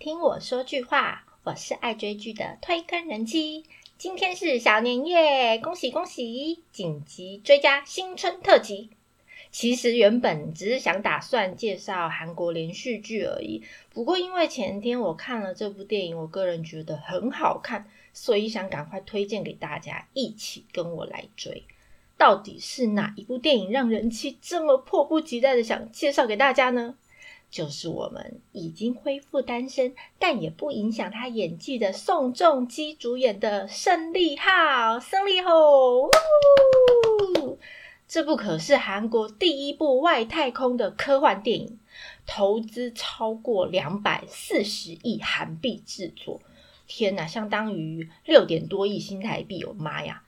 听我说句话，我是爱追剧的推更人妻。今天是小年夜，恭喜恭喜！紧急追加新春特辑。其实原本只是想打算介绍韩国连续剧而已，不过因为前天我看了这部电影，我个人觉得很好看，所以想赶快推荐给大家，一起跟我来追。到底是哪一部电影让人气这么迫不及待的想介绍给大家呢？就是我们已经恢复单身，但也不影响他演技的宋仲基主演的《胜利号》。胜利号，这部可是韩国第一部外太空的科幻电影，投资超过两百四十亿韩币制作。天哪，相当于六点多亿新台币！我妈呀！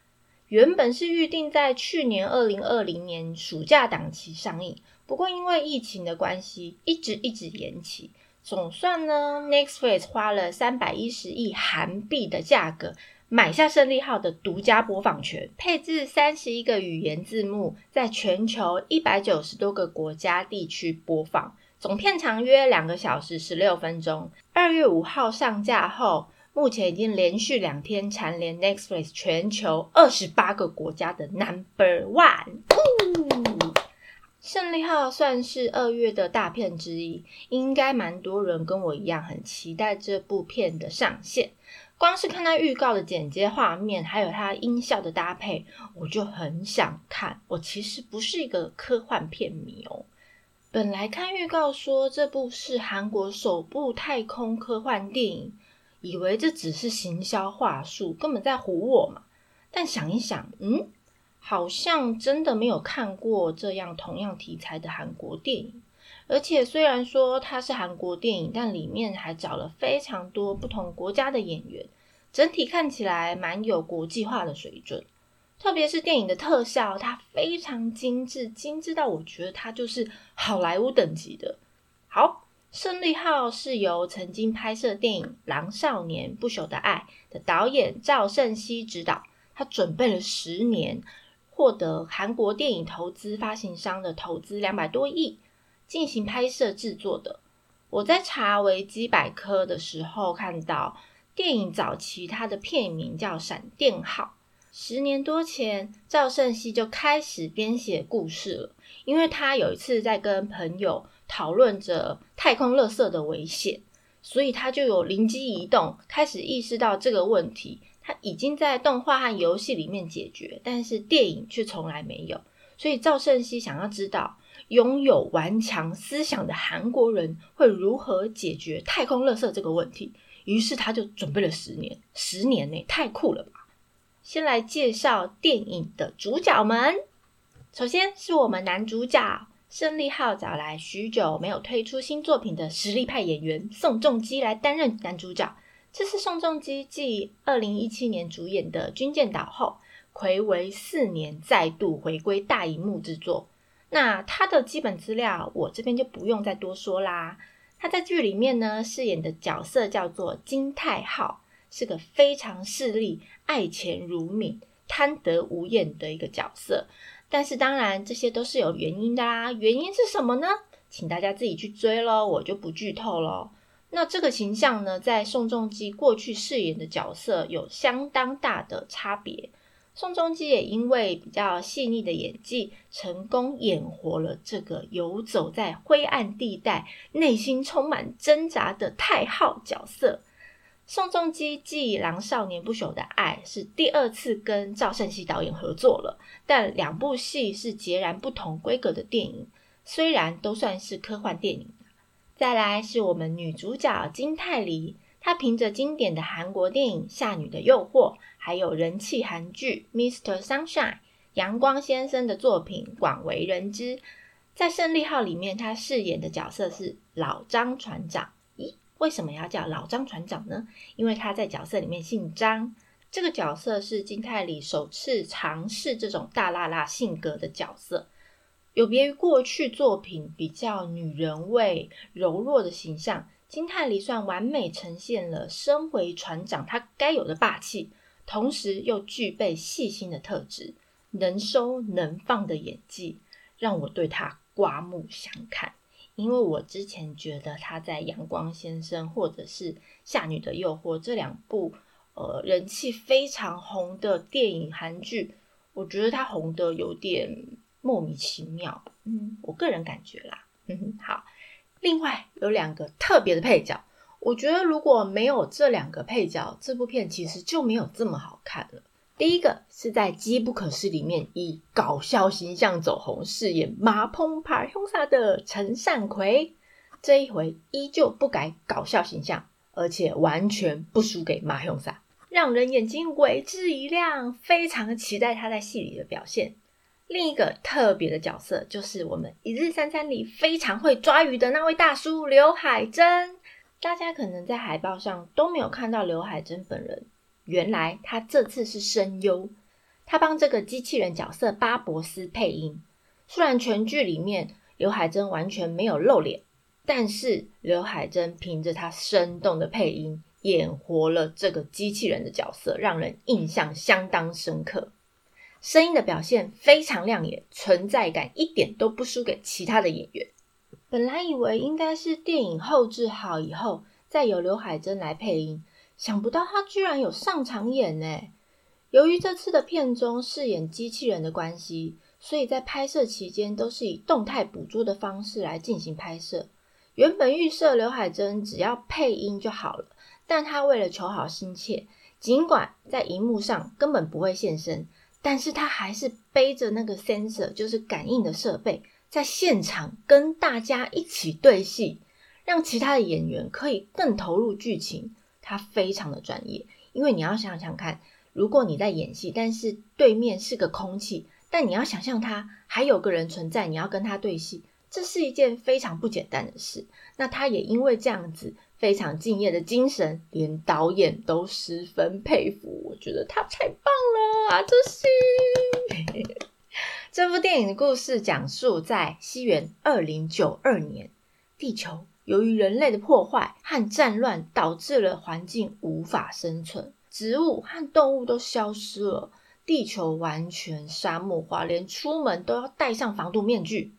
原本是预定在去年二零二零年暑假档期上映。不过因为疫情的关系，一直一直延期。总算呢，Netflix 花了三百一十亿韩币的价格买下《胜利号》的独家播放权，配置三十一个语言字幕，在全球一百九十多个国家地区播放，总片长约两个小时十六分钟。二月五号上架后，目前已经连续两天蝉联 Netflix 全球二十八个国家的 Number One。胜利号算是二月的大片之一，应该蛮多人跟我一样很期待这部片的上线。光是看它预告的剪接画面，还有它音效的搭配，我就很想看。我其实不是一个科幻片迷哦。本来看预告说这部是韩国首部太空科幻电影，以为这只是行销话术，根本在唬我嘛。但想一想，嗯。好像真的没有看过这样同样题材的韩国电影，而且虽然说它是韩国电影，但里面还找了非常多不同国家的演员，整体看起来蛮有国际化的水准。特别是电影的特效，它非常精致，精致到我觉得它就是好莱坞等级的。好，《胜利号》是由曾经拍摄电影《狼少年不朽的爱》的导演赵胜熙执导，他准备了十年。获得韩国电影投资发行商的投资两百多亿进行拍摄制作的。我在查维基百科的时候看到，电影早期它的片名叫《闪电号》。十年多前，赵胜熙就开始编写故事了，因为他有一次在跟朋友讨论着太空垃圾的危险，所以他就有灵机一动，开始意识到这个问题。他已经在动画和游戏里面解决，但是电影却从来没有。所以赵胜熙想要知道，拥有顽强思想的韩国人会如何解决太空垃圾这个问题。于是他就准备了十年，十年内太酷了吧！先来介绍电影的主角们。首先是我们男主角胜利号找来许久没有推出新作品的实力派演员宋仲基来担任男主角。这是宋仲基继二零一七年主演的《军舰岛》后，暌违四年再度回归大荧幕制作。那他的基本资料，我这边就不用再多说啦。他在剧里面呢，饰演的角色叫做金泰浩，是个非常势利、爱钱如命、贪得无厌的一个角色。但是当然，这些都是有原因的啦。原因是什么呢？请大家自己去追喽，我就不剧透喽。那这个形象呢，在宋仲基过去饰演的角色有相当大的差别。宋仲基也因为比较细腻的演技，成功演活了这个游走在灰暗地带、内心充满挣扎的太昊角色。宋仲基继《狼少年不朽的爱》是第二次跟赵胜熙导演合作了，但两部戏是截然不同规格的电影，虽然都算是科幻电影。再来是我们女主角金泰梨，她凭着经典的韩国电影《夏女的诱惑》，还有人气韩剧《Mr. Sunshine》阳光先生的作品广为人知。在《胜利号》里面，她饰演的角色是老张船长。咦，为什么要叫老张船长呢？因为他在角色里面姓张。这个角色是金泰梨首次尝试这种大辣辣性格的角色。有别于过去作品比较女人味、柔弱的形象，金泰梨算完美呈现了身为船长他该有的霸气，同时又具备细心的特质，能收能放的演技，让我对他刮目相看。因为我之前觉得他在《阳光先生》或者是《夏女的诱惑》这两部呃人气非常红的电影韩剧，我觉得他红的有点莫名其妙。嗯，我个人感觉啦。嗯，好。另外有两个特别的配角，我觉得如果没有这两个配角，这部片其实就没有这么好看了。第一个是在《机不可失》里面以搞笑形象走红，饰演马蓬帕凶杀的陈善奎，这一回依旧不改搞笑形象，而且完全不输给马凶杀，让人眼睛为之一亮，非常期待他在戏里的表现。另一个特别的角色就是我们《一日三餐》里非常会抓鱼的那位大叔刘海珍，大家可能在海报上都没有看到刘海珍本人。原来他这次是声优，他帮这个机器人角色巴博斯配音。虽然全剧里面刘海珍完全没有露脸，但是刘海珍凭着他生动的配音，演活了这个机器人的角色，让人印象相当深刻。声音的表现非常亮眼，存在感一点都不输给其他的演员。本来以为应该是电影后置好以后，再由刘海珍来配音。想不到他居然有上场演呢！由于这次的片中饰演机器人的关系，所以在拍摄期间都是以动态捕捉的方式来进行拍摄。原本预设刘海珍只要配音就好了，但他为了求好心切，尽管在荧幕上根本不会现身，但是他还是背着那个 sensor，就是感应的设备，在现场跟大家一起对戏，让其他的演员可以更投入剧情。他非常的专业，因为你要想想看，如果你在演戏，但是对面是个空气，但你要想象他还有个人存在，你要跟他对戏，这是一件非常不简单的事。那他也因为这样子非常敬业的精神，连导演都十分佩服。我觉得他太棒了啊！这是 这部电影的故事讲述在西元二零九二年，地球。由于人类的破坏和战乱，导致了环境无法生存，植物和动物都消失了，地球完全沙漠化，连出门都要戴上防毒面具。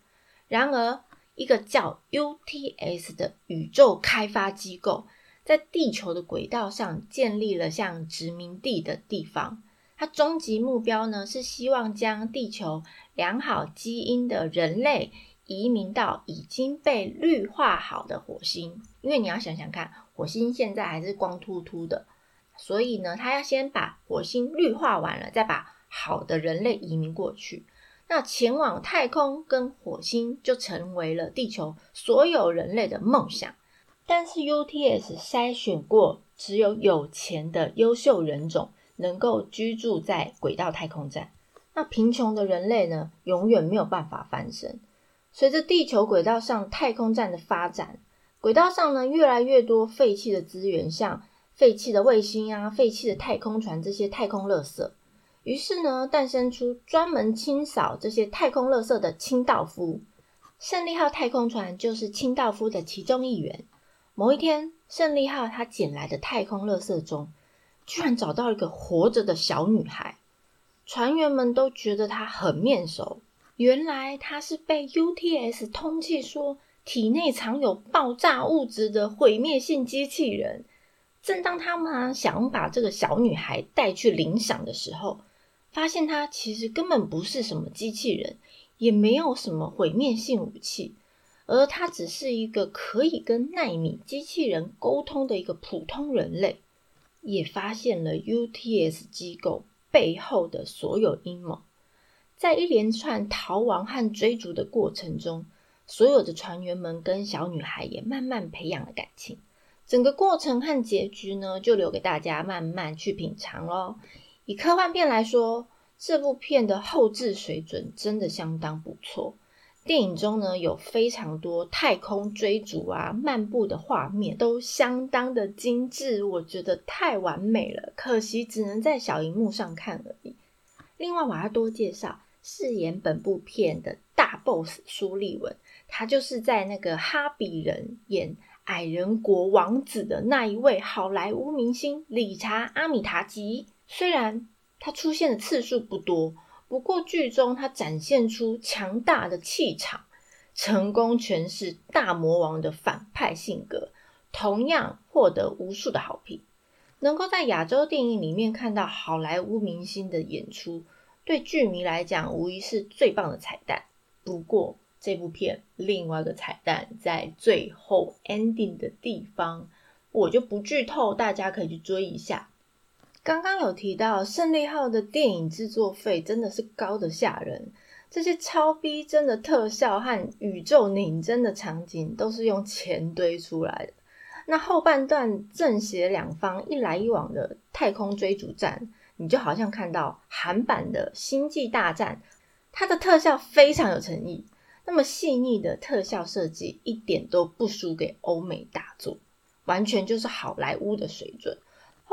然而，一个叫 UTS 的宇宙开发机构，在地球的轨道上建立了像殖民地的地方。它终极目标呢，是希望将地球良好基因的人类。移民到已经被绿化好的火星，因为你要想想看，火星现在还是光秃秃的，所以呢，他要先把火星绿化完了，再把好的人类移民过去。那前往太空跟火星就成为了地球所有人类的梦想。但是 UTS 筛选过，只有有钱的优秀人种能够居住在轨道太空站，那贫穷的人类呢，永远没有办法翻身。随着地球轨道上太空站的发展，轨道上呢越来越多废弃的资源，像废弃的卫星啊、废弃的太空船这些太空垃圾。于是呢，诞生出专门清扫这些太空垃圾的清道夫。胜利号太空船就是清道夫的其中一员。某一天，胜利号他捡来的太空垃圾中，居然找到一个活着的小女孩。船员们都觉得她很面熟。原来他是被 UTS 通气说体内藏有爆炸物质的毁灭性机器人。正当他们想把这个小女孩带去领赏的时候，发现她其实根本不是什么机器人，也没有什么毁灭性武器，而她只是一个可以跟纳米机器人沟通的一个普通人类。也发现了 UTS 机构背后的所有阴谋。在一连串逃亡和追逐的过程中，所有的船员们跟小女孩也慢慢培养了感情。整个过程和结局呢，就留给大家慢慢去品尝喽。以科幻片来说，这部片的后置水准真的相当不错。电影中呢，有非常多太空追逐啊、漫步的画面，都相当的精致，我觉得太完美了。可惜只能在小荧幕上看而已。另外，我要多介绍。饰演本部片的大 boss 苏利文，他就是在那个《哈比人》演矮人国王子的那一位好莱坞明星理查阿米塔吉。虽然他出现的次数不多，不过剧中他展现出强大的气场，成功诠释大魔王的反派性格，同样获得无数的好评。能够在亚洲电影里面看到好莱坞明星的演出，对剧迷来讲无疑是最棒的彩蛋。不过，这部片另外一个彩蛋在最后 ending 的地方，我就不剧透，大家可以去追一下。刚刚有提到胜利号的电影制作费真的是高的吓人。这些超逼真的特效和宇宙拧真的场景都是用钱堆出来的。那后半段正邪两方一来一往的太空追逐战，你就好像看到韩版的《星际大战》，它的特效非常有诚意，那么细腻的特效设计一点都不输给欧美大作，完全就是好莱坞的水准。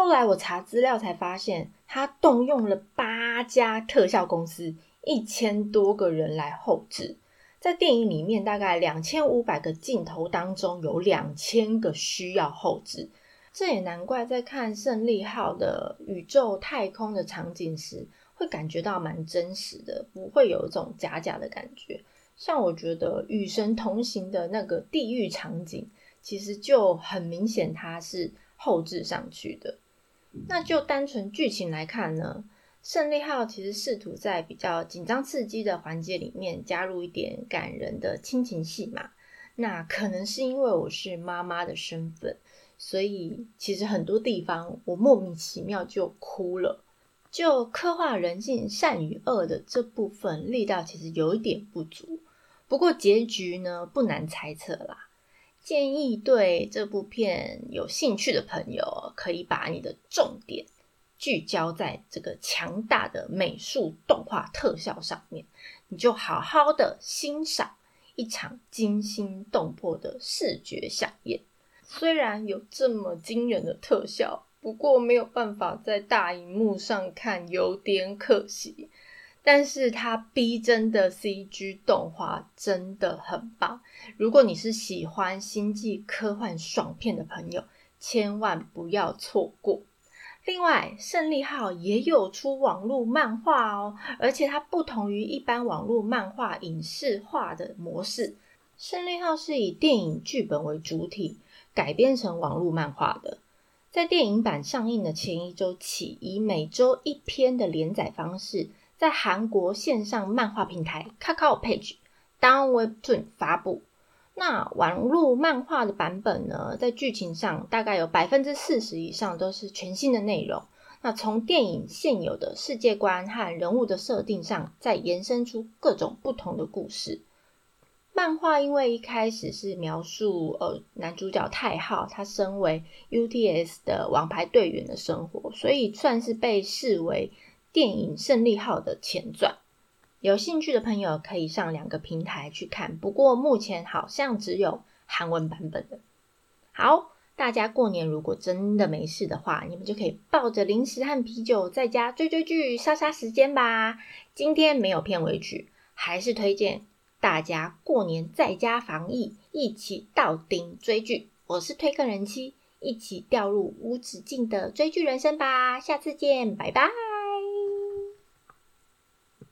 后来我查资料才发现，他动用了八家特效公司。一千多个人来后置，在电影里面大概两千五百个镜头当中，有两千个需要后置。这也难怪，在看胜利号的宇宙太空的场景时，会感觉到蛮真实的，不会有一种假假的感觉。像我觉得《与神同行》的那个地狱场景，其实就很明显它是后置上去的。那就单纯剧情来看呢？胜利号其实试图在比较紧张刺激的环节里面加入一点感人的亲情戏码。那可能是因为我是妈妈的身份，所以其实很多地方我莫名其妙就哭了。就刻画人性善与恶的这部分力道其实有一点不足。不过结局呢不难猜测啦。建议对这部片有兴趣的朋友可以把你的重点。聚焦在这个强大的美术动画特效上面，你就好好的欣赏一场惊心动魄的视觉飨宴。虽然有这么惊人的特效，不过没有办法在大荧幕上看，有点可惜。但是它逼真的 CG 动画真的很棒。如果你是喜欢星际科幻爽片的朋友，千万不要错过。另外，胜利号也有出网络漫画哦，而且它不同于一般网络漫画影视化的模式。胜利号是以电影剧本为主体改编成网络漫画的，在电影版上映的前一周起，以每周一篇的连载方式，在韩国线上漫画平台 Kakao Page、Down Webtoon 发布。那网络漫画的版本呢，在剧情上大概有百分之四十以上都是全新的内容。那从电影现有的世界观和人物的设定上，再延伸出各种不同的故事。漫画因为一开始是描述呃男主角太浩他身为 UTS 的王牌队员的生活，所以算是被视为电影胜利号的前传。有兴趣的朋友可以上两个平台去看，不过目前好像只有韩文版本的。好，大家过年如果真的没事的话，你们就可以抱着零食和啤酒在家追追剧，杀杀时间吧。今天没有片尾曲，还是推荐大家过年在家防疫，一起到顶追剧。我是推更人妻，一起掉入无止境的追剧人生吧。下次见，拜拜。